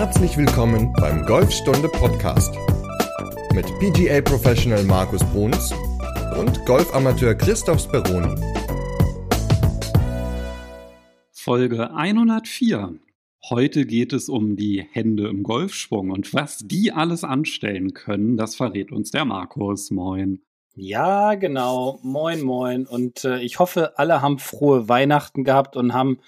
Herzlich willkommen beim Golfstunde Podcast mit PGA Professional Markus Bruns und Golfamateur Christoph Speroni. Folge 104. Heute geht es um die Hände im Golfschwung und was die alles anstellen können, das verrät uns der Markus. Moin. Ja, genau. Moin, moin. Und äh, ich hoffe, alle haben frohe Weihnachten gehabt und haben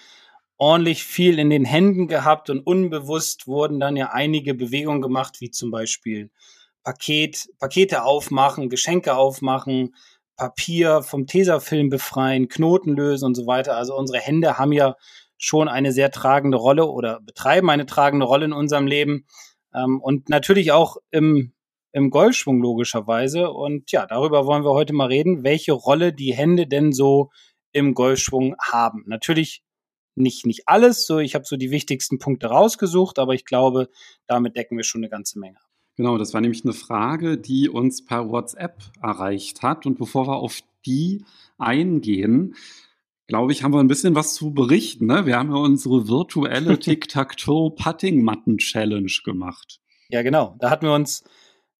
ordentlich viel in den Händen gehabt und unbewusst wurden dann ja einige Bewegungen gemacht, wie zum Beispiel Paket, Pakete aufmachen, Geschenke aufmachen, Papier vom Tesafilm befreien, Knoten lösen und so weiter. Also unsere Hände haben ja schon eine sehr tragende Rolle oder betreiben eine tragende Rolle in unserem Leben. Ähm, und natürlich auch im im Golfschwung logischerweise. Und ja, darüber wollen wir heute mal reden, welche Rolle die Hände denn so im Golfschwung haben. Natürlich nicht, nicht alles, so ich habe so die wichtigsten Punkte rausgesucht, aber ich glaube, damit decken wir schon eine ganze Menge. Genau, das war nämlich eine Frage, die uns per WhatsApp erreicht hat. Und bevor wir auf die eingehen, glaube ich, haben wir ein bisschen was zu berichten. Ne? Wir haben ja unsere virtuelle Tic-Tac-Toe-Putting-Matten-Challenge gemacht. Ja, genau. Da hatten wir uns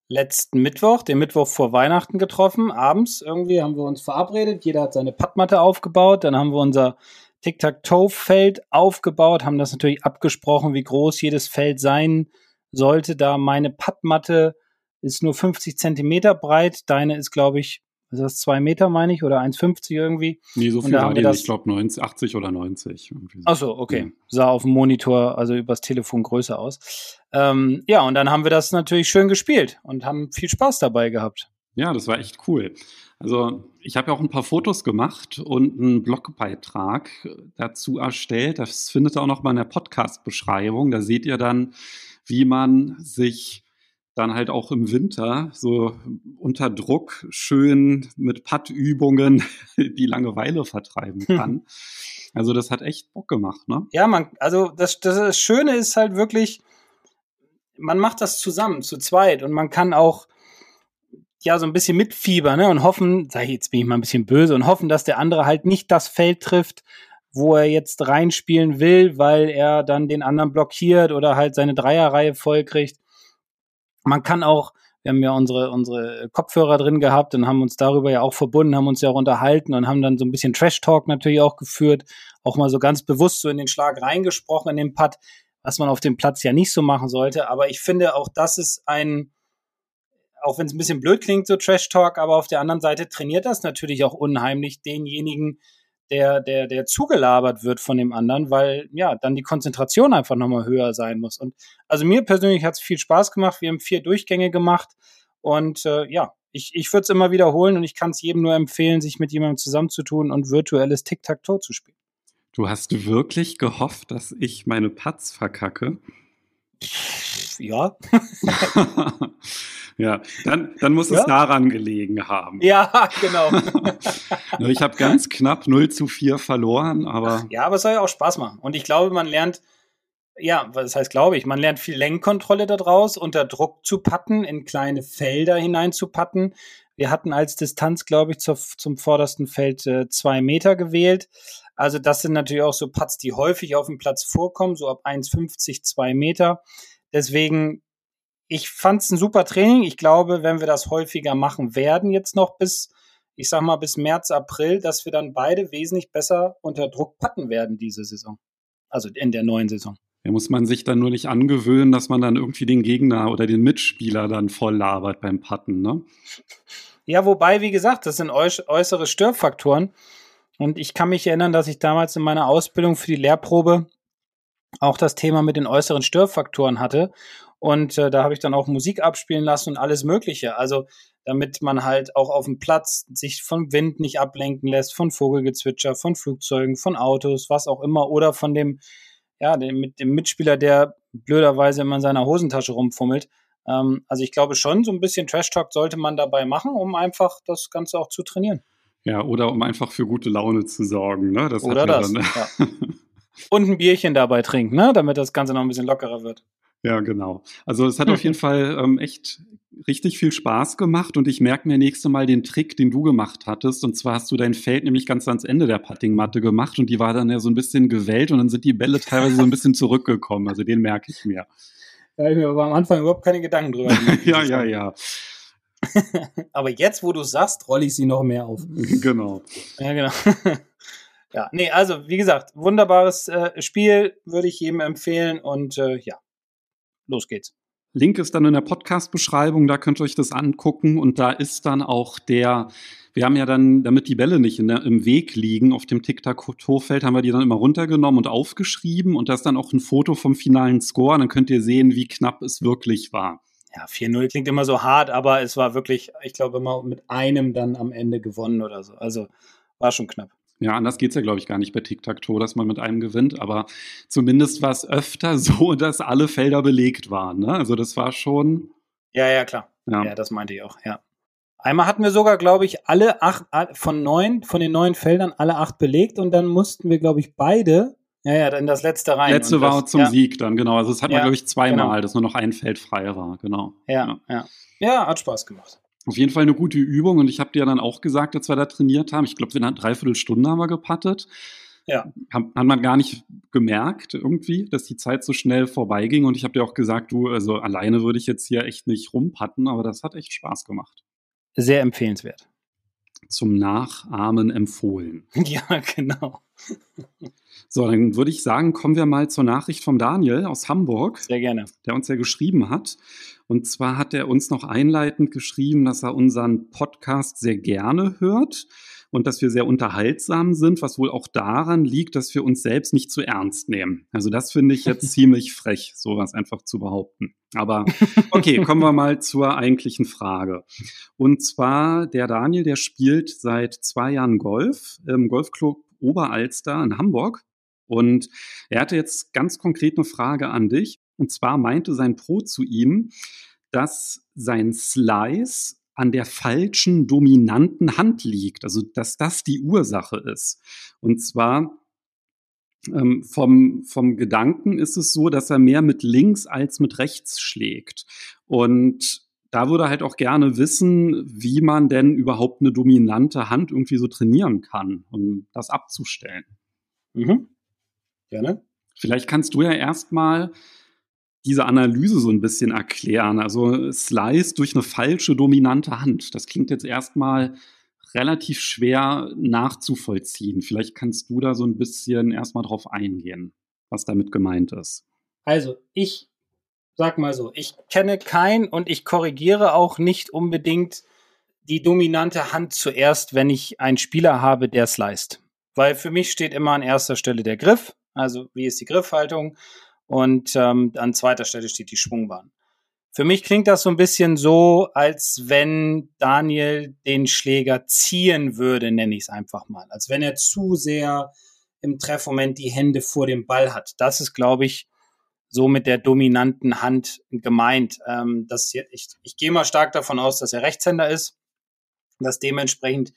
letzten Mittwoch, den Mittwoch vor Weihnachten getroffen. Abends irgendwie haben wir uns verabredet. Jeder hat seine Pattmatte aufgebaut. Dann haben wir unser Tic-Tac-Toe-Feld aufgebaut, haben das natürlich abgesprochen, wie groß jedes Feld sein sollte. Da meine Pattmatte ist nur 50 Zentimeter breit. Deine ist, glaube ich, ist das zwei Meter, meine ich, oder 1,50 irgendwie? Nee, so viel war die Ich glaube 80 oder 90. Ach so, okay. Ja. Sah auf dem Monitor, also übers Telefon größer aus. Ähm, ja, und dann haben wir das natürlich schön gespielt und haben viel Spaß dabei gehabt. Ja, das war echt cool. Also ich habe ja auch ein paar Fotos gemacht und einen Blogbeitrag dazu erstellt. Das findet ihr auch noch mal in der Podcast-Beschreibung. Da seht ihr dann, wie man sich dann halt auch im Winter so unter Druck schön mit Puttübungen die Langeweile vertreiben hm. kann. Also das hat echt Bock gemacht, ne? Ja, man, also das, das Schöne ist halt wirklich, man macht das zusammen, zu zweit und man kann auch ja so ein bisschen mitfiebern ne, und hoffen, sag ich, jetzt bin ich mal ein bisschen böse und hoffen, dass der andere halt nicht das Feld trifft, wo er jetzt reinspielen will, weil er dann den anderen blockiert oder halt seine Dreierreihe vollkriegt. Man kann auch, wir haben ja unsere, unsere Kopfhörer drin gehabt und haben uns darüber ja auch verbunden, haben uns ja auch unterhalten und haben dann so ein bisschen Trash-Talk natürlich auch geführt, auch mal so ganz bewusst so in den Schlag reingesprochen in den Putt, was man auf dem Platz ja nicht so machen sollte. Aber ich finde, auch das ist ein, auch wenn es ein bisschen blöd klingt, so Trash-Talk, aber auf der anderen Seite trainiert das natürlich auch unheimlich denjenigen, der, der, der zugelabert wird von dem anderen, weil ja dann die Konzentration einfach nochmal höher sein muss. Und also mir persönlich hat es viel Spaß gemacht. Wir haben vier Durchgänge gemacht und äh, ja, ich, ich würde es immer wiederholen und ich kann es jedem nur empfehlen, sich mit jemandem zusammenzutun und virtuelles Tic-Tac-Toe zu spielen. Du hast wirklich gehofft, dass ich meine Patz verkacke? Ja. Ja, dann, dann muss ja? es daran gelegen haben. Ja, genau. ich habe ganz knapp 0 zu 4 verloren, aber. Ja, aber es soll ja auch Spaß machen. Und ich glaube, man lernt, ja, was heißt glaube ich, man lernt viel Lenkkontrolle daraus, unter Druck zu patten, in kleine Felder hinein zu patten. Wir hatten als Distanz, glaube ich, zu, zum vordersten Feld äh, zwei Meter gewählt. Also das sind natürlich auch so Putts, die häufig auf dem Platz vorkommen, so ab 1,50, zwei Meter. Deswegen ich fand es ein super Training. Ich glaube, wenn wir das häufiger machen werden, jetzt noch bis, ich sag mal, bis März, April, dass wir dann beide wesentlich besser unter Druck patten werden diese Saison. Also in der neuen Saison. Da muss man sich dann nur nicht angewöhnen, dass man dann irgendwie den Gegner oder den Mitspieler dann voll labert beim Patten, ne? Ja, wobei, wie gesagt, das sind äußere Störfaktoren. Und ich kann mich erinnern, dass ich damals in meiner Ausbildung für die Lehrprobe auch das Thema mit den äußeren Störfaktoren hatte. Und äh, da habe ich dann auch Musik abspielen lassen und alles Mögliche. Also damit man halt auch auf dem Platz sich vom Wind nicht ablenken lässt, von Vogelgezwitscher, von Flugzeugen, von Autos, was auch immer, oder von dem, ja, dem, mit dem Mitspieler, der blöderweise immer in seiner Hosentasche rumfummelt. Ähm, also ich glaube schon, so ein bisschen Trash Talk sollte man dabei machen, um einfach das Ganze auch zu trainieren. Ja, oder um einfach für gute Laune zu sorgen. Ne? Das oder das. Dann, ja. Und ein Bierchen dabei trinken, ne? damit das Ganze noch ein bisschen lockerer wird. Ja, genau. Also es hat auf jeden Fall ähm, echt richtig viel Spaß gemacht und ich merke mir nächste Mal den Trick, den du gemacht hattest. Und zwar hast du dein Feld nämlich ganz ans Ende der Puttingmatte gemacht und die war dann ja so ein bisschen gewellt und dann sind die Bälle teilweise so ein bisschen zurückgekommen. Also den merke ich mir. Da habe ich mir aber am Anfang überhaupt keine Gedanken drüber gemacht. ja, ja, ja. aber jetzt, wo du sagst, rolle ich sie noch mehr auf. Genau. Ja, genau. ja, nee, also wie gesagt, wunderbares äh, Spiel, würde ich jedem empfehlen und äh, ja, los geht's. Link ist dann in der Podcast-Beschreibung, da könnt ihr euch das angucken und da ist dann auch der, wir haben ja dann, damit die Bälle nicht der, im Weg liegen auf dem Tic-Tac-Toe-Feld, haben wir die dann immer runtergenommen und aufgeschrieben und da ist dann auch ein Foto vom finalen Score, dann könnt ihr sehen, wie knapp es wirklich war. Ja, 4-0 klingt immer so hart, aber es war wirklich, ich glaube, immer mit einem dann am Ende gewonnen oder so. Also war schon knapp. Ja, anders geht es ja, glaube ich, gar nicht bei Tic-Tac-Toe, dass man mit einem gewinnt. Aber zumindest war es öfter so, dass alle Felder belegt waren. Ne? Also das war schon. Ja, ja, klar. Ja. ja, das meinte ich auch, ja. Einmal hatten wir sogar, glaube ich, alle acht von neun, von den neun Feldern alle acht belegt und dann mussten wir, glaube ich, beide, ja, ja, dann das letzte rein. Letzte war das, zum ja. Sieg dann, genau. Also das hat man, glaube ich, zweimal, genau. dass nur noch ein Feld frei war, genau. Ja, ja. Ja, ja hat Spaß gemacht auf jeden Fall eine gute Übung und ich habe dir dann auch gesagt, als wir da trainiert haben, ich glaube, wir eine Dreiviertelstunde haben wir gepattet. Ja. Hat, hat man gar nicht gemerkt irgendwie, dass die Zeit so schnell vorbeiging und ich habe dir auch gesagt, du, also alleine würde ich jetzt hier echt nicht rumpatten, aber das hat echt Spaß gemacht. Sehr empfehlenswert. Zum Nachahmen empfohlen. Ja, genau. So, dann würde ich sagen, kommen wir mal zur Nachricht vom Daniel aus Hamburg. Sehr gerne. Der uns ja geschrieben hat. Und zwar hat er uns noch einleitend geschrieben, dass er unseren Podcast sehr gerne hört und dass wir sehr unterhaltsam sind, was wohl auch daran liegt, dass wir uns selbst nicht zu ernst nehmen. Also das finde ich jetzt ziemlich frech, sowas einfach zu behaupten. Aber okay, kommen wir mal zur eigentlichen Frage. Und zwar der Daniel, der spielt seit zwei Jahren Golf im Golfclub Oberalster in Hamburg. Und er hatte jetzt ganz konkret eine Frage an dich. Und zwar meinte sein Pro zu ihm, dass sein Slice an der falschen dominanten Hand liegt, also dass das die Ursache ist. Und zwar ähm, vom, vom Gedanken ist es so, dass er mehr mit links als mit rechts schlägt. Und da würde er halt auch gerne wissen, wie man denn überhaupt eine dominante Hand irgendwie so trainieren kann, um das abzustellen. Mhm. Gerne. Vielleicht kannst du ja erstmal diese Analyse so ein bisschen erklären. Also Slice durch eine falsche dominante Hand. Das klingt jetzt erstmal relativ schwer nachzuvollziehen. Vielleicht kannst du da so ein bisschen erstmal drauf eingehen, was damit gemeint ist. Also, ich sag mal so, ich kenne kein und ich korrigiere auch nicht unbedingt die dominante Hand zuerst, wenn ich einen Spieler habe, der sliced. Weil für mich steht immer an erster Stelle der Griff, also wie ist die Griffhaltung und ähm, an zweiter Stelle steht die Schwungbahn. Für mich klingt das so ein bisschen so, als wenn Daniel den Schläger ziehen würde, nenne ich es einfach mal. Als wenn er zu sehr im Treffmoment die Hände vor dem Ball hat. Das ist, glaube ich, so mit der dominanten Hand gemeint. Ähm, das, ich, ich gehe mal stark davon aus, dass er Rechtshänder ist, dass dementsprechend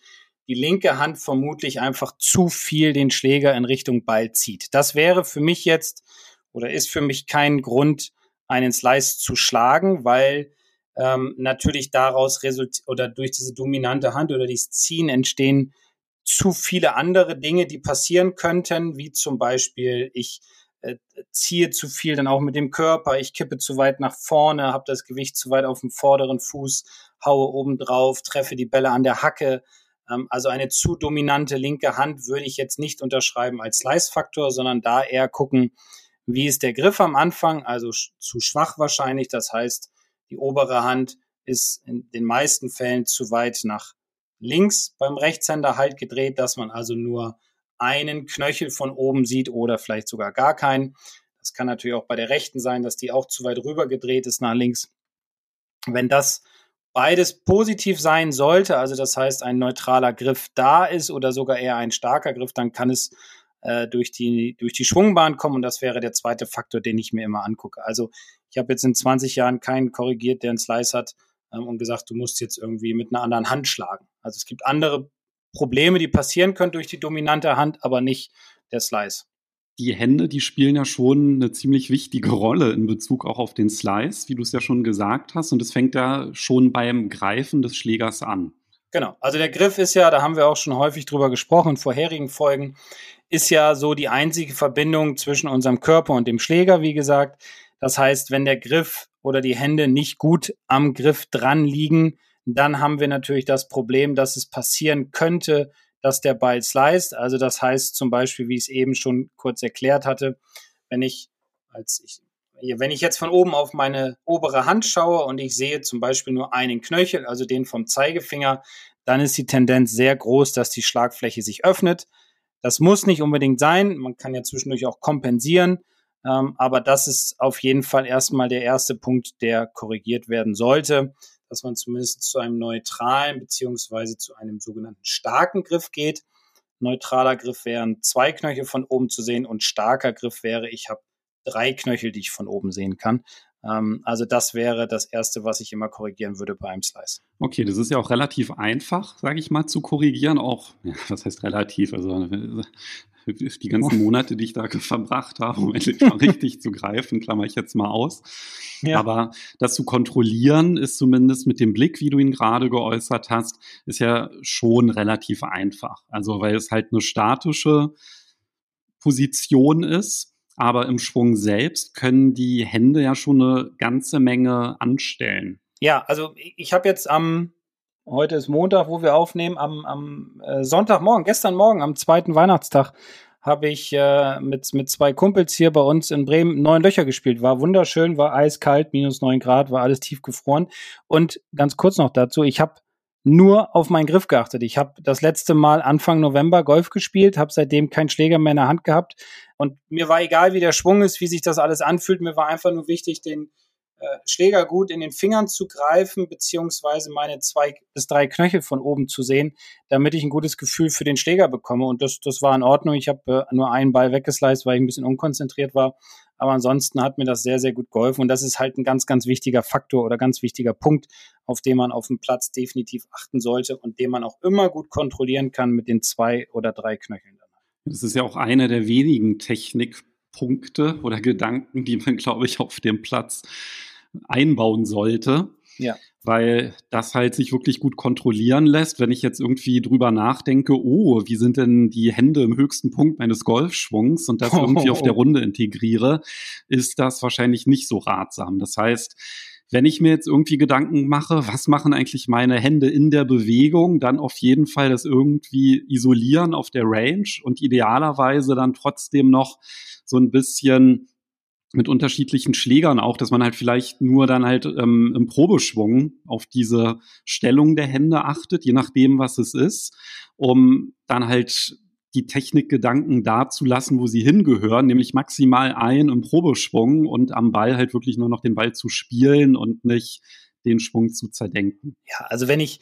die linke Hand vermutlich einfach zu viel den Schläger in Richtung Ball zieht. Das wäre für mich jetzt oder ist für mich kein Grund, einen Slice zu schlagen, weil ähm, natürlich daraus resultiert oder durch diese dominante Hand oder dieses Ziehen entstehen zu viele andere Dinge, die passieren könnten, wie zum Beispiel ich ziehe zu viel dann auch mit dem Körper, ich kippe zu weit nach vorne, habe das Gewicht zu weit auf dem vorderen Fuß, haue oben drauf, treffe die Bälle an der Hacke. Ähm, also eine zu dominante linke Hand würde ich jetzt nicht unterschreiben als Slice-Faktor, sondern da eher gucken, wie ist der Griff am Anfang? Also zu schwach wahrscheinlich. Das heißt, die obere Hand ist in den meisten Fällen zu weit nach links beim Rechtshänder halt gedreht, dass man also nur einen Knöchel von oben sieht oder vielleicht sogar gar keinen. Das kann natürlich auch bei der rechten sein, dass die auch zu weit rüber gedreht ist nach links. Wenn das beides positiv sein sollte, also das heißt ein neutraler Griff da ist oder sogar eher ein starker Griff, dann kann es äh, durch, die, durch die Schwungbahn kommen. Und das wäre der zweite Faktor, den ich mir immer angucke. Also ich habe jetzt in 20 Jahren keinen korrigiert, der einen Slice hat ähm, und gesagt, du musst jetzt irgendwie mit einer anderen Hand schlagen. Also es gibt andere Probleme, die passieren können durch die dominante Hand, aber nicht der Slice. Die Hände, die spielen ja schon eine ziemlich wichtige Rolle in Bezug auch auf den Slice, wie du es ja schon gesagt hast. Und es fängt ja schon beim Greifen des Schlägers an. Genau. Also der Griff ist ja, da haben wir auch schon häufig drüber gesprochen in vorherigen Folgen, ist ja so die einzige Verbindung zwischen unserem Körper und dem Schläger, wie gesagt. Das heißt, wenn der Griff oder die Hände nicht gut am Griff dran liegen, dann haben wir natürlich das Problem, dass es passieren könnte, dass der Ball sliced. Also das heißt zum Beispiel, wie ich es eben schon kurz erklärt hatte, wenn ich als ich wenn ich jetzt von oben auf meine obere Hand schaue und ich sehe zum Beispiel nur einen Knöchel, also den vom Zeigefinger, dann ist die Tendenz sehr groß, dass die Schlagfläche sich öffnet. Das muss nicht unbedingt sein. Man kann ja zwischendurch auch kompensieren. Ähm, aber das ist auf jeden Fall erstmal der erste Punkt, der korrigiert werden sollte, dass man zumindest zu einem neutralen beziehungsweise zu einem sogenannten starken Griff geht. Neutraler Griff wären zwei Knöchel von oben zu sehen und starker Griff wäre, ich habe drei Knöchel, die ich von oben sehen kann. Ähm, also das wäre das Erste, was ich immer korrigieren würde bei einem Slice. Okay, das ist ja auch relativ einfach, sage ich mal, zu korrigieren. Auch, ja, was heißt relativ? Also die ganzen Monate, die ich da verbracht habe, um endlich mal richtig zu greifen, klammer ich jetzt mal aus. Ja. Aber das zu kontrollieren ist zumindest mit dem Blick, wie du ihn gerade geäußert hast, ist ja schon relativ einfach. Also weil es halt eine statische Position ist aber im Schwung selbst können die Hände ja schon eine ganze Menge anstellen. Ja, also ich habe jetzt am, heute ist Montag, wo wir aufnehmen, am, am äh, Sonntagmorgen, gestern Morgen, am zweiten Weihnachtstag, habe ich äh, mit, mit zwei Kumpels hier bei uns in Bremen neun Löcher gespielt. War wunderschön, war eiskalt, minus neun Grad, war alles tief gefroren. Und ganz kurz noch dazu, ich habe nur auf meinen Griff geachtet. Ich habe das letzte Mal Anfang November Golf gespielt, habe seitdem keinen Schläger mehr in der Hand gehabt und mir war egal, wie der Schwung ist, wie sich das alles anfühlt. Mir war einfach nur wichtig, den Schläger gut in den Fingern zu greifen, beziehungsweise meine zwei bis drei Knöchel von oben zu sehen, damit ich ein gutes Gefühl für den Schläger bekomme. Und das, das war in Ordnung. Ich habe äh, nur einen Ball weggesliced, weil ich ein bisschen unkonzentriert war. Aber ansonsten hat mir das sehr, sehr gut geholfen. Und das ist halt ein ganz, ganz wichtiger Faktor oder ganz wichtiger Punkt, auf den man auf dem Platz definitiv achten sollte und den man auch immer gut kontrollieren kann mit den zwei oder drei Knöcheln. Das ist ja auch einer der wenigen Technikpunkte oder Gedanken, die man, glaube ich, auf dem Platz einbauen sollte. Ja. Weil das halt sich wirklich gut kontrollieren lässt. Wenn ich jetzt irgendwie drüber nachdenke, oh, wie sind denn die Hände im höchsten Punkt meines Golfschwungs und das irgendwie auf der Runde integriere, ist das wahrscheinlich nicht so ratsam. Das heißt, wenn ich mir jetzt irgendwie Gedanken mache, was machen eigentlich meine Hände in der Bewegung, dann auf jeden Fall das irgendwie isolieren auf der Range und idealerweise dann trotzdem noch so ein bisschen mit unterschiedlichen Schlägern auch, dass man halt vielleicht nur dann halt ähm, im Probeschwung auf diese Stellung der Hände achtet, je nachdem, was es ist, um dann halt die Technikgedanken da zu lassen, wo sie hingehören, nämlich maximal ein im Probeschwung und am Ball halt wirklich nur noch den Ball zu spielen und nicht den Schwung zu zerdenken. Ja, also wenn ich,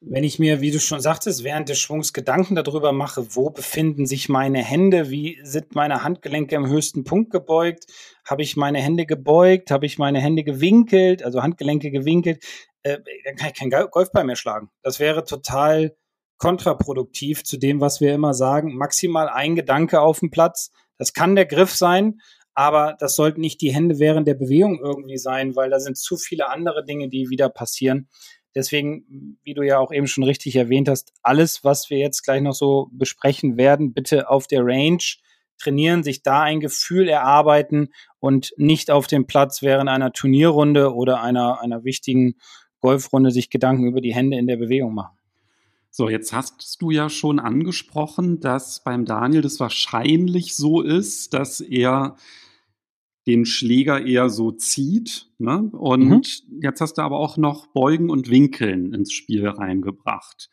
wenn ich mir, wie du schon sagtest, während des Schwungs Gedanken darüber mache, wo befinden sich meine Hände, wie sind meine Handgelenke im höchsten Punkt gebeugt, habe ich meine Hände gebeugt, habe ich meine Hände gewinkelt, also Handgelenke gewinkelt, äh, dann kann ich keinen Golfball mehr schlagen. Das wäre total kontraproduktiv zu dem, was wir immer sagen. Maximal ein Gedanke auf dem Platz. Das kann der Griff sein, aber das sollten nicht die Hände während der Bewegung irgendwie sein, weil da sind zu viele andere Dinge, die wieder passieren. Deswegen, wie du ja auch eben schon richtig erwähnt hast, alles, was wir jetzt gleich noch so besprechen werden, bitte auf der Range trainieren, sich da ein Gefühl erarbeiten und nicht auf dem Platz während einer Turnierrunde oder einer, einer wichtigen Golfrunde sich Gedanken über die Hände in der Bewegung machen. So, jetzt hast du ja schon angesprochen, dass beim Daniel das wahrscheinlich so ist, dass er den Schläger eher so zieht. Ne? Und mhm. jetzt hast du aber auch noch Beugen und Winkeln ins Spiel reingebracht.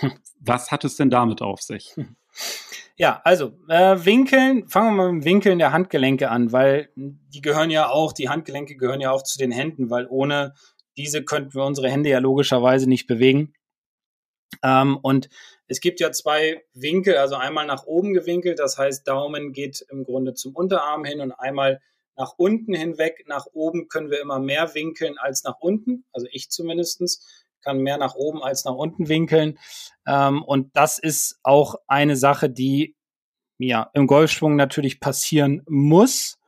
Hm. Was hat es denn damit auf sich? Ja, also äh, Winkeln, fangen wir mal mit dem Winkeln der Handgelenke an, weil die gehören ja auch, die Handgelenke gehören ja auch zu den Händen, weil ohne diese könnten wir unsere Hände ja logischerweise nicht bewegen. Ähm, und es gibt ja zwei Winkel, also einmal nach oben gewinkelt, das heißt Daumen geht im Grunde zum Unterarm hin und einmal nach unten hinweg. Nach oben können wir immer mehr winkeln als nach unten, also ich zumindestens kann mehr nach oben als nach unten winkeln. Ähm, und das ist auch eine Sache, die ja im Golfschwung natürlich passieren muss,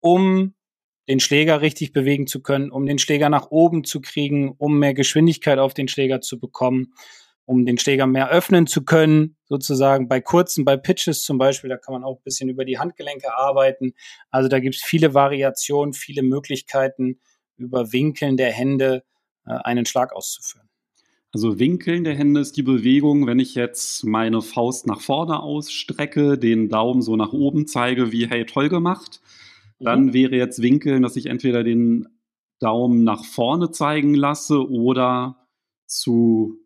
um den Schläger richtig bewegen zu können, um den Schläger nach oben zu kriegen, um mehr Geschwindigkeit auf den Schläger zu bekommen. Um den Schläger mehr öffnen zu können, sozusagen bei kurzen, bei Pitches zum Beispiel, da kann man auch ein bisschen über die Handgelenke arbeiten. Also da gibt es viele Variationen, viele Möglichkeiten, über Winkeln der Hände äh, einen Schlag auszuführen. Also Winkeln der Hände ist die Bewegung, wenn ich jetzt meine Faust nach vorne ausstrecke, den Daumen so nach oben zeige, wie hey, toll gemacht, dann mhm. wäre jetzt Winkeln, dass ich entweder den Daumen nach vorne zeigen lasse oder zu,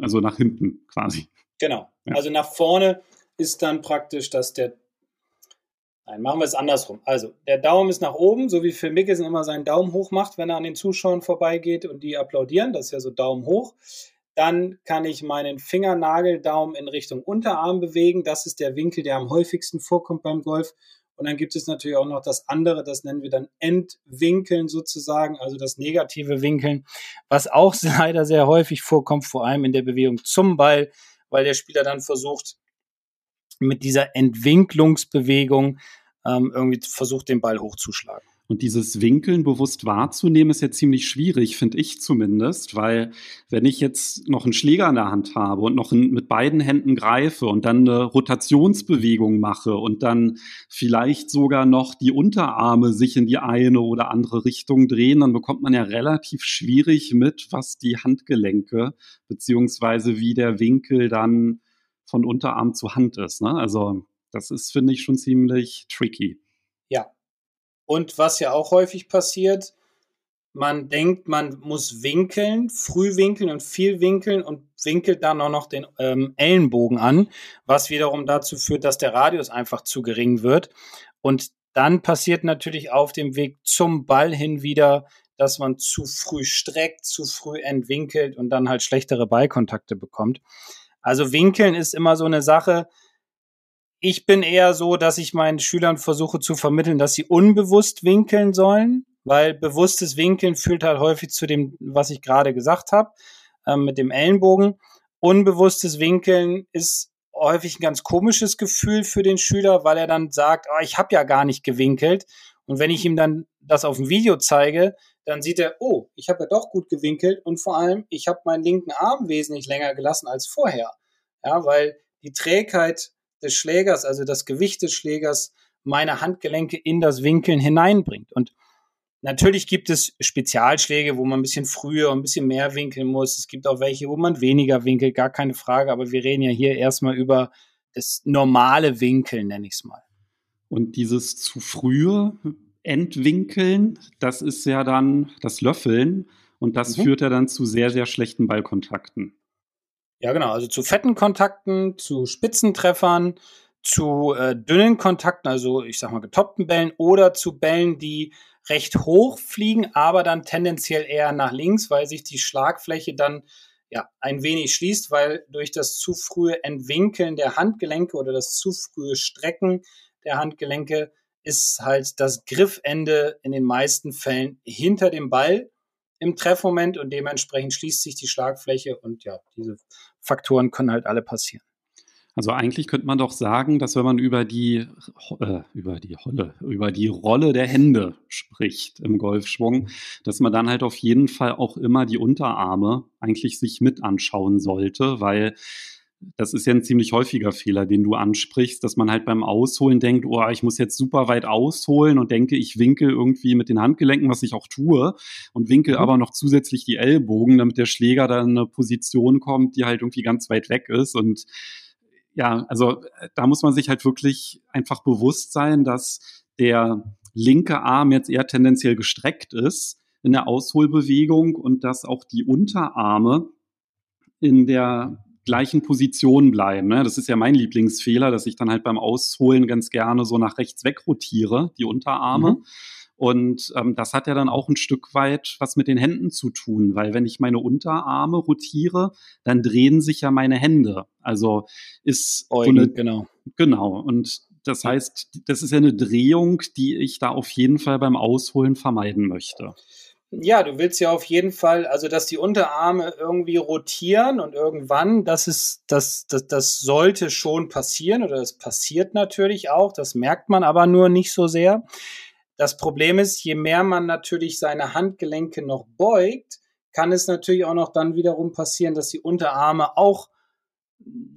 also nach hinten quasi. Genau. Ja. Also nach vorne ist dann praktisch, dass der Nein, machen wir es andersrum. Also, der Daumen ist nach oben, so wie Phil Mickelson immer seinen Daumen hoch macht, wenn er an den Zuschauern vorbeigeht und die applaudieren. Das ist ja so Daumen hoch. Dann kann ich meinen Fingernageldaumen in Richtung Unterarm bewegen. Das ist der Winkel, der am häufigsten vorkommt beim Golf. Und dann gibt es natürlich auch noch das andere, das nennen wir dann Entwinkeln sozusagen, also das negative Winkeln, was auch leider sehr häufig vorkommt, vor allem in der Bewegung zum Ball, weil der Spieler dann versucht, mit dieser Entwinklungsbewegung ähm, irgendwie versucht, den Ball hochzuschlagen. Und dieses Winkeln bewusst wahrzunehmen, ist ja ziemlich schwierig, finde ich zumindest, weil wenn ich jetzt noch einen Schläger in der Hand habe und noch mit beiden Händen greife und dann eine Rotationsbewegung mache und dann vielleicht sogar noch die Unterarme sich in die eine oder andere Richtung drehen, dann bekommt man ja relativ schwierig mit, was die Handgelenke beziehungsweise wie der Winkel dann von Unterarm zu Hand ist. Ne? Also das ist, finde ich, schon ziemlich tricky. Und was ja auch häufig passiert, man denkt, man muss winkeln, früh winkeln und viel winkeln und winkelt dann auch noch den ähm, Ellenbogen an, was wiederum dazu führt, dass der Radius einfach zu gering wird. Und dann passiert natürlich auf dem Weg zum Ball hin wieder, dass man zu früh streckt, zu früh entwinkelt und dann halt schlechtere Ballkontakte bekommt. Also winkeln ist immer so eine Sache, ich bin eher so, dass ich meinen Schülern versuche zu vermitteln, dass sie unbewusst winkeln sollen, weil bewusstes Winkeln führt halt häufig zu dem, was ich gerade gesagt habe, äh, mit dem Ellenbogen. Unbewusstes Winkeln ist häufig ein ganz komisches Gefühl für den Schüler, weil er dann sagt, oh, ich habe ja gar nicht gewinkelt. Und wenn ich ihm dann das auf dem Video zeige, dann sieht er, oh, ich habe ja doch gut gewinkelt und vor allem, ich habe meinen linken Arm wesentlich länger gelassen als vorher. Ja, weil die Trägheit des Schlägers, also das Gewicht des Schlägers, meine Handgelenke in das Winkeln hineinbringt. Und natürlich gibt es Spezialschläge, wo man ein bisschen früher und ein bisschen mehr winkeln muss. Es gibt auch welche, wo man weniger winkelt, gar keine Frage. Aber wir reden ja hier erstmal über das normale Winkeln, nenne ich es mal. Und dieses zu frühe Entwinkeln, das ist ja dann das Löffeln. Und das mhm. führt ja dann zu sehr, sehr schlechten Ballkontakten. Ja, genau. Also zu fetten Kontakten, zu Spitzentreffern, zu äh, dünnen Kontakten, also ich sag mal getoppten Bällen oder zu Bällen, die recht hoch fliegen, aber dann tendenziell eher nach links, weil sich die Schlagfläche dann ja ein wenig schließt, weil durch das zu frühe Entwinkeln der Handgelenke oder das zu frühe Strecken der Handgelenke ist halt das Griffende in den meisten Fällen hinter dem Ball im Treffmoment und dementsprechend schließt sich die Schlagfläche und ja, diese Faktoren können halt alle passieren. Also eigentlich könnte man doch sagen, dass wenn man über die äh, über die Rolle, über die Rolle der Hände spricht im Golfschwung, dass man dann halt auf jeden Fall auch immer die Unterarme eigentlich sich mit anschauen sollte, weil das ist ja ein ziemlich häufiger Fehler, den du ansprichst, dass man halt beim Ausholen denkt, oh, ich muss jetzt super weit ausholen und denke, ich winkel irgendwie mit den Handgelenken, was ich auch tue, und winkel mhm. aber noch zusätzlich die Ellbogen, damit der Schläger dann in eine Position kommt, die halt irgendwie ganz weit weg ist. Und ja, also da muss man sich halt wirklich einfach bewusst sein, dass der linke Arm jetzt eher tendenziell gestreckt ist in der Ausholbewegung und dass auch die Unterarme in der gleichen Position bleiben. Ne? Das ist ja mein Lieblingsfehler, dass ich dann halt beim Ausholen ganz gerne so nach rechts wegrotiere, die Unterarme. Mhm. Und ähm, das hat ja dann auch ein Stück weit was mit den Händen zu tun, weil wenn ich meine Unterarme rotiere, dann drehen sich ja meine Hände. Also ist Eugen, so eine, genau. Genau. Und das heißt, das ist ja eine Drehung, die ich da auf jeden Fall beim Ausholen vermeiden möchte. Ja, du willst ja auf jeden Fall, also dass die Unterarme irgendwie rotieren und irgendwann, das ist, das, das, das sollte schon passieren oder das passiert natürlich auch, das merkt man aber nur nicht so sehr. Das Problem ist, je mehr man natürlich seine Handgelenke noch beugt, kann es natürlich auch noch dann wiederum passieren, dass die Unterarme auch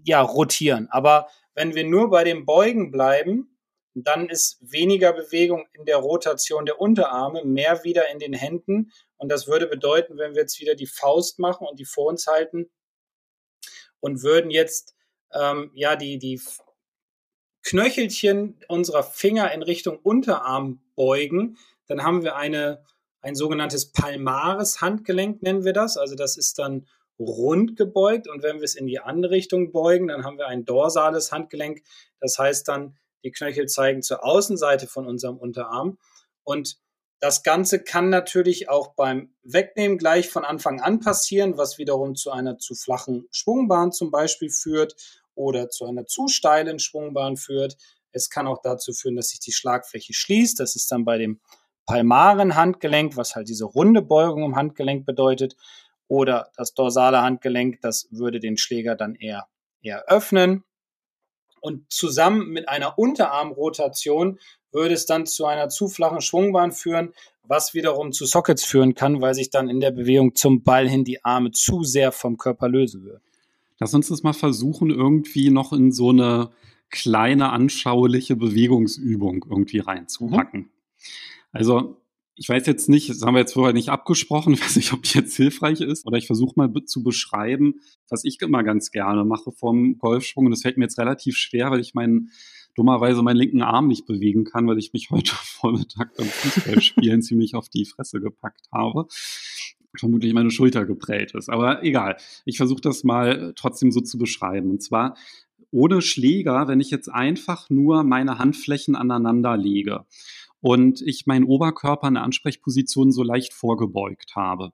ja rotieren. Aber wenn wir nur bei dem Beugen bleiben, dann ist weniger Bewegung in der Rotation der Unterarme, mehr wieder in den Händen. Und das würde bedeuten, wenn wir jetzt wieder die Faust machen und die vor uns halten und würden jetzt ähm, ja die, die Knöchelchen unserer Finger in Richtung Unterarm beugen, dann haben wir eine, ein sogenanntes palmares Handgelenk, nennen wir das. Also das ist dann rund gebeugt und wenn wir es in die andere Richtung beugen, dann haben wir ein dorsales Handgelenk. Das heißt dann, die Knöchel zeigen zur Außenseite von unserem Unterarm und das Ganze kann natürlich auch beim Wegnehmen gleich von Anfang an passieren, was wiederum zu einer zu flachen Schwungbahn zum Beispiel führt oder zu einer zu steilen Schwungbahn führt. Es kann auch dazu führen, dass sich die Schlagfläche schließt. Das ist dann bei dem palmaren Handgelenk, was halt diese runde Beugung im Handgelenk bedeutet, oder das dorsale Handgelenk, das würde den Schläger dann eher, eher öffnen. Und zusammen mit einer Unterarmrotation würde es dann zu einer zu flachen Schwungbahn führen, was wiederum zu Sockets führen kann, weil sich dann in der Bewegung zum Ball hin die Arme zu sehr vom Körper lösen würden. Lass uns das mal versuchen, irgendwie noch in so eine kleine anschauliche Bewegungsübung irgendwie reinzupacken. Mhm. Also ich weiß jetzt nicht, das haben wir jetzt vorher nicht abgesprochen, ich weiß nicht, ob die jetzt hilfreich ist, oder ich versuche mal zu beschreiben, was ich immer ganz gerne mache vom Golfschwung. Und das fällt mir jetzt relativ schwer, weil ich meinen dummerweise meinen linken Arm nicht bewegen kann, weil ich mich heute Vormittag beim Fußballspielen ziemlich auf die Fresse gepackt habe. Vermutlich meine Schulter geprellt ist. Aber egal. Ich versuche das mal trotzdem so zu beschreiben. Und zwar ohne Schläger, wenn ich jetzt einfach nur meine Handflächen aneinander lege und ich meinen Oberkörper in der Ansprechposition so leicht vorgebeugt habe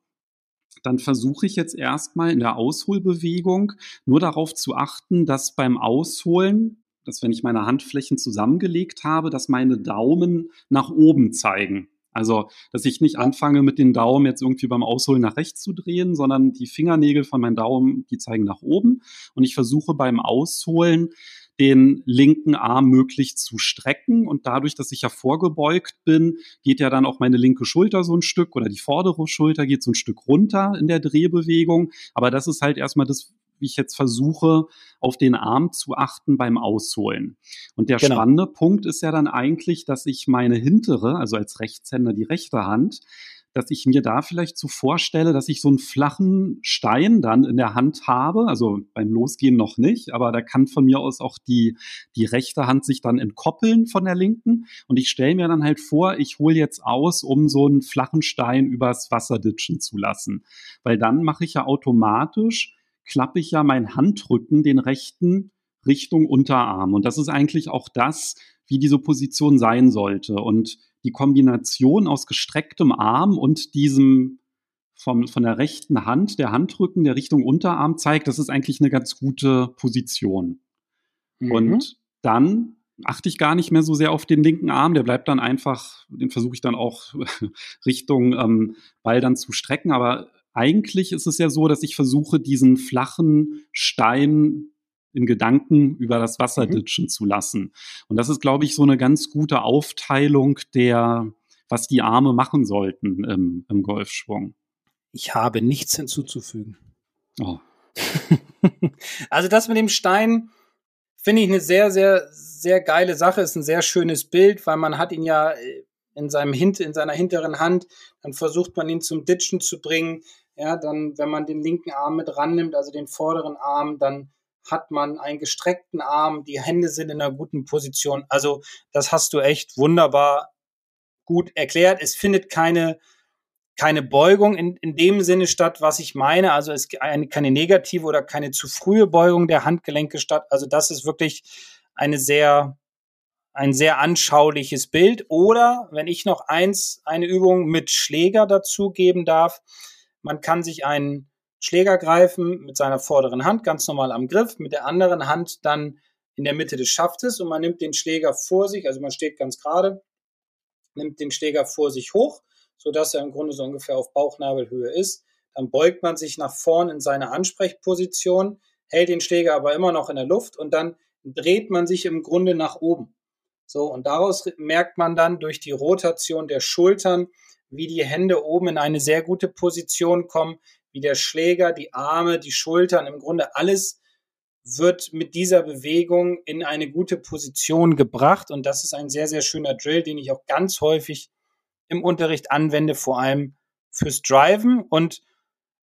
dann versuche ich jetzt erstmal in der Ausholbewegung nur darauf zu achten, dass beim Ausholen dass wenn ich meine Handflächen zusammengelegt habe, dass meine Daumen nach oben zeigen. Also, dass ich nicht anfange, mit den Daumen jetzt irgendwie beim Ausholen nach rechts zu drehen, sondern die Fingernägel von meinen Daumen, die zeigen nach oben. Und ich versuche beim Ausholen den linken Arm möglichst zu strecken. Und dadurch, dass ich ja vorgebeugt bin, geht ja dann auch meine linke Schulter so ein Stück oder die vordere Schulter geht so ein Stück runter in der Drehbewegung. Aber das ist halt erstmal das, wie ich jetzt versuche, auf den Arm zu achten beim Ausholen. Und der genau. spannende Punkt ist ja dann eigentlich, dass ich meine hintere, also als Rechtshänder die rechte Hand, dass ich mir da vielleicht so vorstelle, dass ich so einen flachen Stein dann in der Hand habe, also beim Losgehen noch nicht, aber da kann von mir aus auch die, die rechte Hand sich dann entkoppeln von der linken und ich stelle mir dann halt vor, ich hole jetzt aus, um so einen flachen Stein übers Wasser ditchen zu lassen, weil dann mache ich ja automatisch klappe ich ja meinen Handrücken, den rechten, Richtung Unterarm. Und das ist eigentlich auch das, wie diese Position sein sollte. Und die Kombination aus gestrecktem Arm und diesem vom, von der rechten Hand, der Handrücken, der Richtung Unterarm zeigt, das ist eigentlich eine ganz gute Position. Mhm. Und dann achte ich gar nicht mehr so sehr auf den linken Arm, der bleibt dann einfach, den versuche ich dann auch Richtung ähm, Ball dann zu strecken, aber eigentlich ist es ja so, dass ich versuche, diesen flachen Stein in Gedanken über das Wasser mhm. ditchen zu lassen. Und das ist, glaube ich, so eine ganz gute Aufteilung der, was die Arme machen sollten im, im Golfschwung. Ich habe nichts hinzuzufügen. Oh. also das mit dem Stein finde ich eine sehr, sehr, sehr geile Sache. Ist ein sehr schönes Bild, weil man hat ihn ja äh, in seinem Hint in seiner hinteren Hand, dann versucht man ihn zum Ditchen zu bringen. Ja, dann, wenn man den linken Arm mit rannimmt, also den vorderen Arm, dann hat man einen gestreckten Arm, die Hände sind in einer guten Position. Also, das hast du echt wunderbar gut erklärt. Es findet keine, keine Beugung in, in dem Sinne statt, was ich meine. Also es eine, keine negative oder keine zu frühe Beugung der Handgelenke statt. Also das ist wirklich eine sehr, ein sehr anschauliches Bild. Oder wenn ich noch eins, eine Übung mit Schläger dazu geben darf, man kann sich einen Schläger greifen mit seiner vorderen Hand ganz normal am Griff, mit der anderen Hand dann in der Mitte des Schaftes und man nimmt den Schläger vor sich, also man steht ganz gerade, nimmt den Schläger vor sich hoch, so dass er im Grunde so ungefähr auf Bauchnabelhöhe ist. Dann beugt man sich nach vorn in seine Ansprechposition, hält den Schläger aber immer noch in der Luft und dann dreht man sich im Grunde nach oben. So, und daraus merkt man dann durch die Rotation der Schultern, wie die Hände oben in eine sehr gute Position kommen, wie der Schläger, die Arme, die Schultern, im Grunde alles wird mit dieser Bewegung in eine gute Position gebracht. Und das ist ein sehr, sehr schöner Drill, den ich auch ganz häufig im Unterricht anwende, vor allem fürs Driven. Und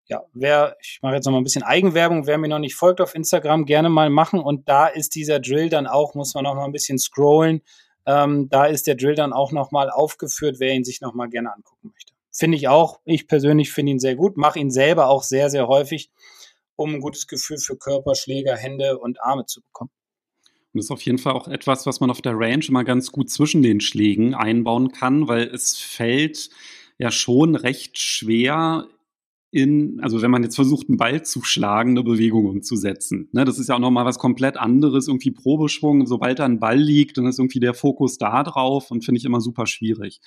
ja, wer, ich mache jetzt noch mal ein bisschen Eigenwerbung, wer mir noch nicht folgt auf Instagram, gerne mal machen. Und da ist dieser Drill dann auch, muss man noch mal ein bisschen scrollen. Ähm, da ist der Drill dann auch noch mal aufgeführt, wer ihn sich noch mal gerne angucken möchte. Finde ich auch. Ich persönlich finde ihn sehr gut, mache ihn selber auch sehr, sehr häufig, um ein gutes Gefühl für Körper, Schläger, Hände und Arme zu bekommen. Und das ist auf jeden Fall auch etwas, was man auf der Range immer ganz gut zwischen den Schlägen einbauen kann, weil es fällt ja schon recht schwer, in, also wenn man jetzt versucht, einen Ball zu schlagen, eine Bewegung umzusetzen. Ne, das ist ja auch nochmal was komplett anderes, irgendwie Probeschwung. Sobald da ein Ball liegt, dann ist irgendwie der Fokus da drauf und finde ich immer super schwierig.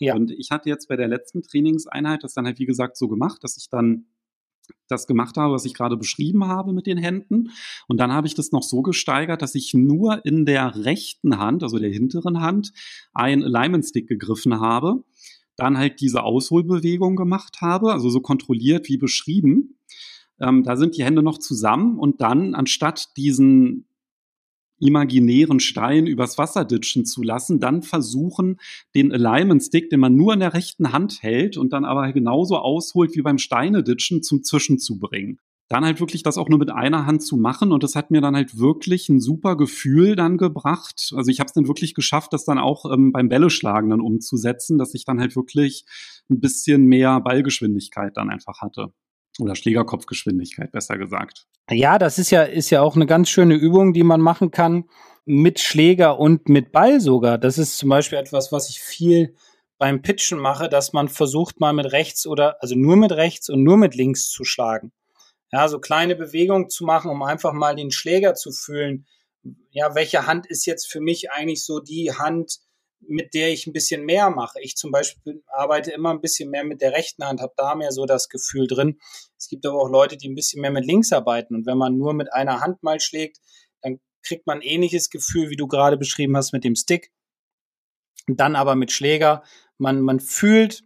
Ja. Und ich hatte jetzt bei der letzten Trainingseinheit das dann halt, wie gesagt, so gemacht, dass ich dann das gemacht habe, was ich gerade beschrieben habe mit den Händen. Und dann habe ich das noch so gesteigert, dass ich nur in der rechten Hand, also der hinteren Hand, ein Alignment Stick gegriffen habe dann halt diese Ausholbewegung gemacht habe, also so kontrolliert wie beschrieben. Ähm, da sind die Hände noch zusammen und dann anstatt diesen imaginären Stein übers Wasser ditchen zu lassen, dann versuchen, den Alignment Stick, den man nur in der rechten Hand hält und dann aber genauso ausholt wie beim Steine-Ditchen, zum Zwischen zu bringen dann halt wirklich das auch nur mit einer Hand zu machen und das hat mir dann halt wirklich ein super Gefühl dann gebracht. Also ich habe es dann wirklich geschafft, das dann auch ähm, beim Bälleschlagen dann umzusetzen, dass ich dann halt wirklich ein bisschen mehr Ballgeschwindigkeit dann einfach hatte. Oder Schlägerkopfgeschwindigkeit, besser gesagt. Ja, das ist ja, ist ja auch eine ganz schöne Übung, die man machen kann mit Schläger und mit Ball sogar. Das ist zum Beispiel etwas, was ich viel beim Pitchen mache, dass man versucht mal mit rechts oder also nur mit rechts und nur mit links zu schlagen ja, so kleine Bewegungen zu machen, um einfach mal den Schläger zu fühlen. Ja, welche Hand ist jetzt für mich eigentlich so die Hand, mit der ich ein bisschen mehr mache? Ich zum Beispiel arbeite immer ein bisschen mehr mit der rechten Hand, habe da mehr so das Gefühl drin. Es gibt aber auch Leute, die ein bisschen mehr mit links arbeiten. Und wenn man nur mit einer Hand mal schlägt, dann kriegt man ähnliches Gefühl, wie du gerade beschrieben hast mit dem Stick. Dann aber mit Schläger. Man, man fühlt,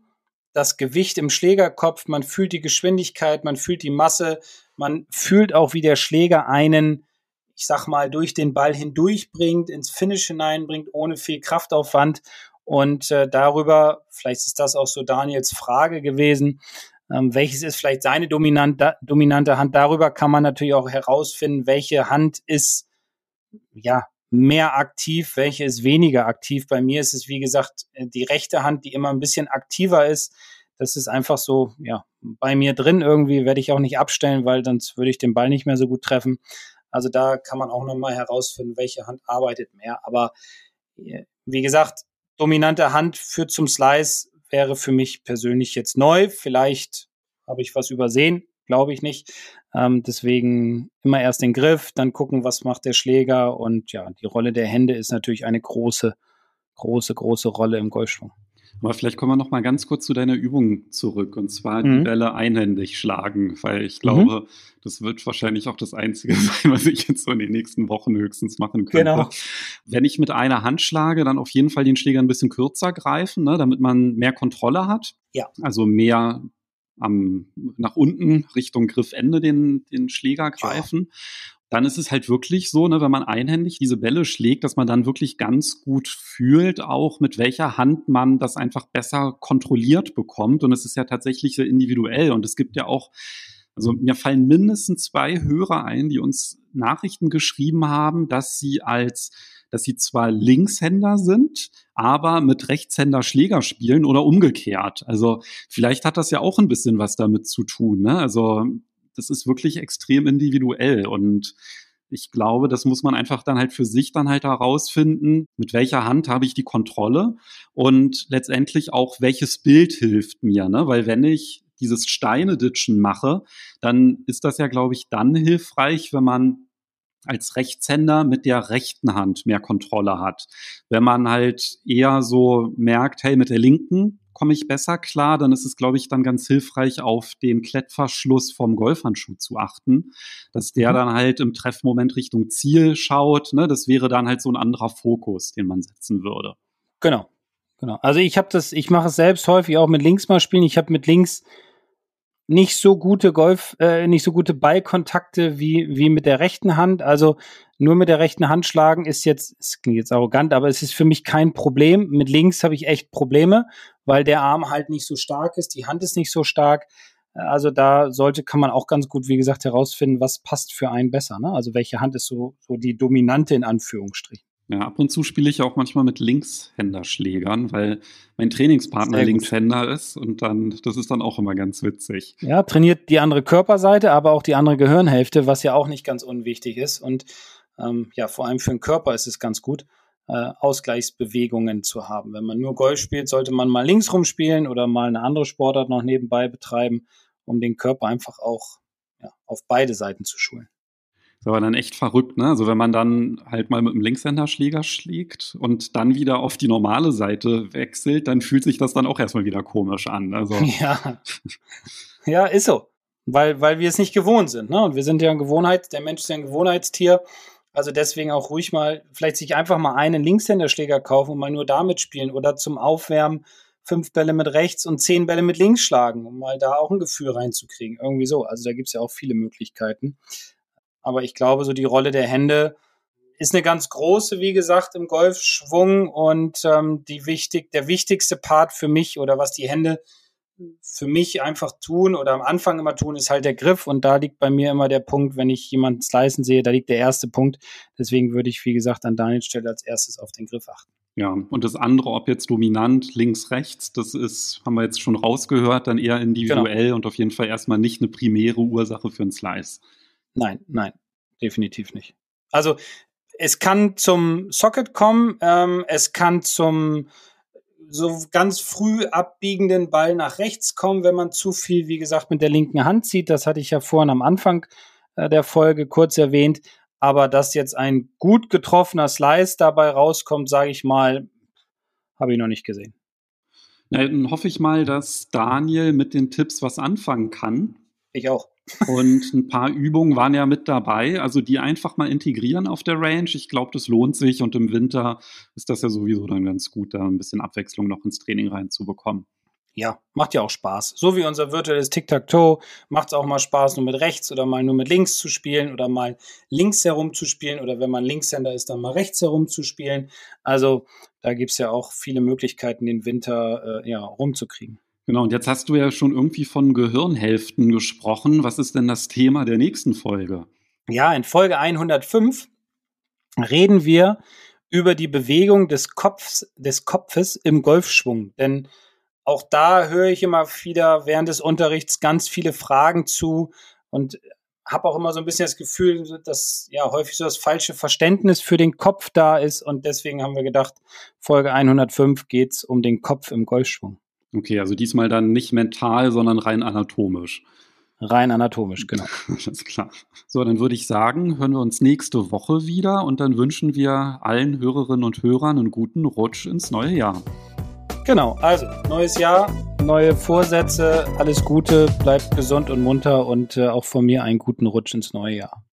das Gewicht im Schlägerkopf, man fühlt die Geschwindigkeit, man fühlt die Masse, man fühlt auch, wie der Schläger einen, ich sag mal, durch den Ball hindurchbringt, ins Finish hineinbringt, ohne viel Kraftaufwand. Und äh, darüber, vielleicht ist das auch so Daniels Frage gewesen, ähm, welches ist vielleicht seine dominante, dominante Hand? Darüber kann man natürlich auch herausfinden, welche Hand ist, ja, mehr aktiv, welche ist weniger aktiv. Bei mir ist es, wie gesagt, die rechte Hand, die immer ein bisschen aktiver ist. Das ist einfach so, ja, bei mir drin irgendwie werde ich auch nicht abstellen, weil sonst würde ich den Ball nicht mehr so gut treffen. Also da kann man auch nochmal herausfinden, welche Hand arbeitet mehr. Aber äh, wie gesagt, dominante Hand führt zum Slice wäre für mich persönlich jetzt neu. Vielleicht habe ich was übersehen, glaube ich nicht. Ähm, deswegen immer erst den Griff, dann gucken, was macht der Schläger und ja, die Rolle der Hände ist natürlich eine große, große, große Rolle im Golfschwung. Aber vielleicht kommen wir noch mal ganz kurz zu deiner Übung zurück und zwar die mhm. Bälle einhändig schlagen, weil ich glaube, mhm. das wird wahrscheinlich auch das Einzige sein, was ich jetzt so in den nächsten Wochen höchstens machen könnte. Genau. Wenn ich mit einer Hand schlage, dann auf jeden Fall den Schläger ein bisschen kürzer greifen, ne, damit man mehr Kontrolle hat. Ja. Also mehr am, nach unten Richtung Griffende den, den Schläger greifen. Ja. Dann ist es halt wirklich so, ne, wenn man einhändig diese Bälle schlägt, dass man dann wirklich ganz gut fühlt, auch mit welcher Hand man das einfach besser kontrolliert bekommt. Und es ist ja tatsächlich sehr individuell. Und es gibt ja auch, also mir fallen mindestens zwei Hörer ein, die uns Nachrichten geschrieben haben, dass sie als dass sie zwar Linkshänder sind, aber mit Rechtshänder Schläger spielen oder umgekehrt. Also vielleicht hat das ja auch ein bisschen was damit zu tun. Ne? Also das ist wirklich extrem individuell und ich glaube, das muss man einfach dann halt für sich dann halt herausfinden, mit welcher Hand habe ich die Kontrolle und letztendlich auch, welches Bild hilft mir, ne? Weil wenn ich dieses Steine-Ditchen mache, dann ist das ja, glaube ich, dann hilfreich, wenn man als Rechtshänder mit der rechten Hand mehr Kontrolle hat. Wenn man halt eher so merkt, hey, mit der linken komme ich besser klar, dann ist es, glaube ich, dann ganz hilfreich, auf den Klettverschluss vom Golfhandschuh zu achten, dass der mhm. dann halt im Treffmoment Richtung Ziel schaut. Ne? Das wäre dann halt so ein anderer Fokus, den man setzen würde. Genau, genau. Also ich habe das, ich mache es selbst häufig auch mit links mal spielen. Ich habe mit links nicht so gute Golf, äh, nicht so gute Ballkontakte wie, wie mit der rechten Hand. Also nur mit der rechten Hand schlagen ist jetzt, es klingt jetzt arrogant, aber es ist für mich kein Problem. Mit links habe ich echt Probleme, weil der Arm halt nicht so stark ist, die Hand ist nicht so stark. Also da sollte, kann man auch ganz gut, wie gesagt, herausfinden, was passt für einen besser. Ne? Also welche Hand ist so, so die dominante in Anführungsstrichen. Ja, ab und zu spiele ich auch manchmal mit Linkshänderschlägern, weil mein Trainingspartner Linkshänder ist und dann, das ist dann auch immer ganz witzig. Ja, trainiert die andere Körperseite, aber auch die andere Gehirnhälfte, was ja auch nicht ganz unwichtig ist. Und ähm, ja, vor allem für den Körper ist es ganz gut, äh, Ausgleichsbewegungen zu haben. Wenn man nur Golf spielt, sollte man mal links rumspielen oder mal eine andere Sportart noch nebenbei betreiben, um den Körper einfach auch ja, auf beide Seiten zu schulen. Das war dann echt verrückt, ne? Also wenn man dann halt mal mit dem Linkshänderschläger schlägt und dann wieder auf die normale Seite wechselt, dann fühlt sich das dann auch erstmal wieder komisch an. Also ja, ja, ist so, weil weil wir es nicht gewohnt sind, ne? Und wir sind ja ein Gewohnheit, der Mensch ist ja ein Gewohnheitstier. Also deswegen auch ruhig mal, vielleicht sich einfach mal einen Linkshänderschläger kaufen und mal nur damit spielen oder zum Aufwärmen fünf Bälle mit rechts und zehn Bälle mit links schlagen, um mal da auch ein Gefühl reinzukriegen. Irgendwie so. Also da gibt's ja auch viele Möglichkeiten. Aber ich glaube, so die Rolle der Hände ist eine ganz große, wie gesagt, im Golfschwung und ähm, die wichtig, der wichtigste Part für mich oder was die Hände für mich einfach tun oder am Anfang immer tun, ist halt der Griff. Und da liegt bei mir immer der Punkt, wenn ich jemanden slicen sehe, da liegt der erste Punkt. Deswegen würde ich, wie gesagt, an Daniels Stelle als erstes auf den Griff achten. Ja, und das andere, ob jetzt dominant, links, rechts, das ist, haben wir jetzt schon rausgehört, dann eher individuell genau. und auf jeden Fall erstmal nicht eine primäre Ursache für einen Slice. Nein, nein, definitiv nicht. Also es kann zum Socket kommen, ähm, es kann zum so ganz früh abbiegenden Ball nach rechts kommen, wenn man zu viel, wie gesagt, mit der linken Hand zieht. Das hatte ich ja vorhin am Anfang äh, der Folge kurz erwähnt. Aber dass jetzt ein gut getroffener Slice dabei rauskommt, sage ich mal, habe ich noch nicht gesehen. Na, dann hoffe ich mal, dass Daniel mit den Tipps was anfangen kann. Ich auch. Und ein paar Übungen waren ja mit dabei. Also die einfach mal integrieren auf der Range. Ich glaube, das lohnt sich. Und im Winter ist das ja sowieso dann ganz gut, da ein bisschen Abwechslung noch ins Training reinzubekommen. Ja, macht ja auch Spaß. So wie unser virtuelles Tic-Tac-Toe macht es auch mal Spaß, nur mit rechts oder mal nur mit links zu spielen oder mal links herum zu spielen oder wenn man Linkshänder ist, dann mal rechts herum zu spielen. Also da gibt es ja auch viele Möglichkeiten, den Winter äh, ja, rumzukriegen. Genau, und jetzt hast du ja schon irgendwie von Gehirnhälften gesprochen. Was ist denn das Thema der nächsten Folge? Ja, in Folge 105 reden wir über die Bewegung des Kopfs, des Kopfes im Golfschwung. Denn auch da höre ich immer wieder während des Unterrichts ganz viele Fragen zu und habe auch immer so ein bisschen das Gefühl, dass ja häufig so das falsche Verständnis für den Kopf da ist und deswegen haben wir gedacht, Folge 105 geht es um den Kopf im Golfschwung. Okay, also diesmal dann nicht mental, sondern rein anatomisch. Rein anatomisch, genau. ist klar. So, dann würde ich sagen, hören wir uns nächste Woche wieder und dann wünschen wir allen Hörerinnen und Hörern einen guten Rutsch ins neue Jahr. Genau, also neues Jahr, neue Vorsätze, alles Gute, bleibt gesund und munter und äh, auch von mir einen guten Rutsch ins neue Jahr.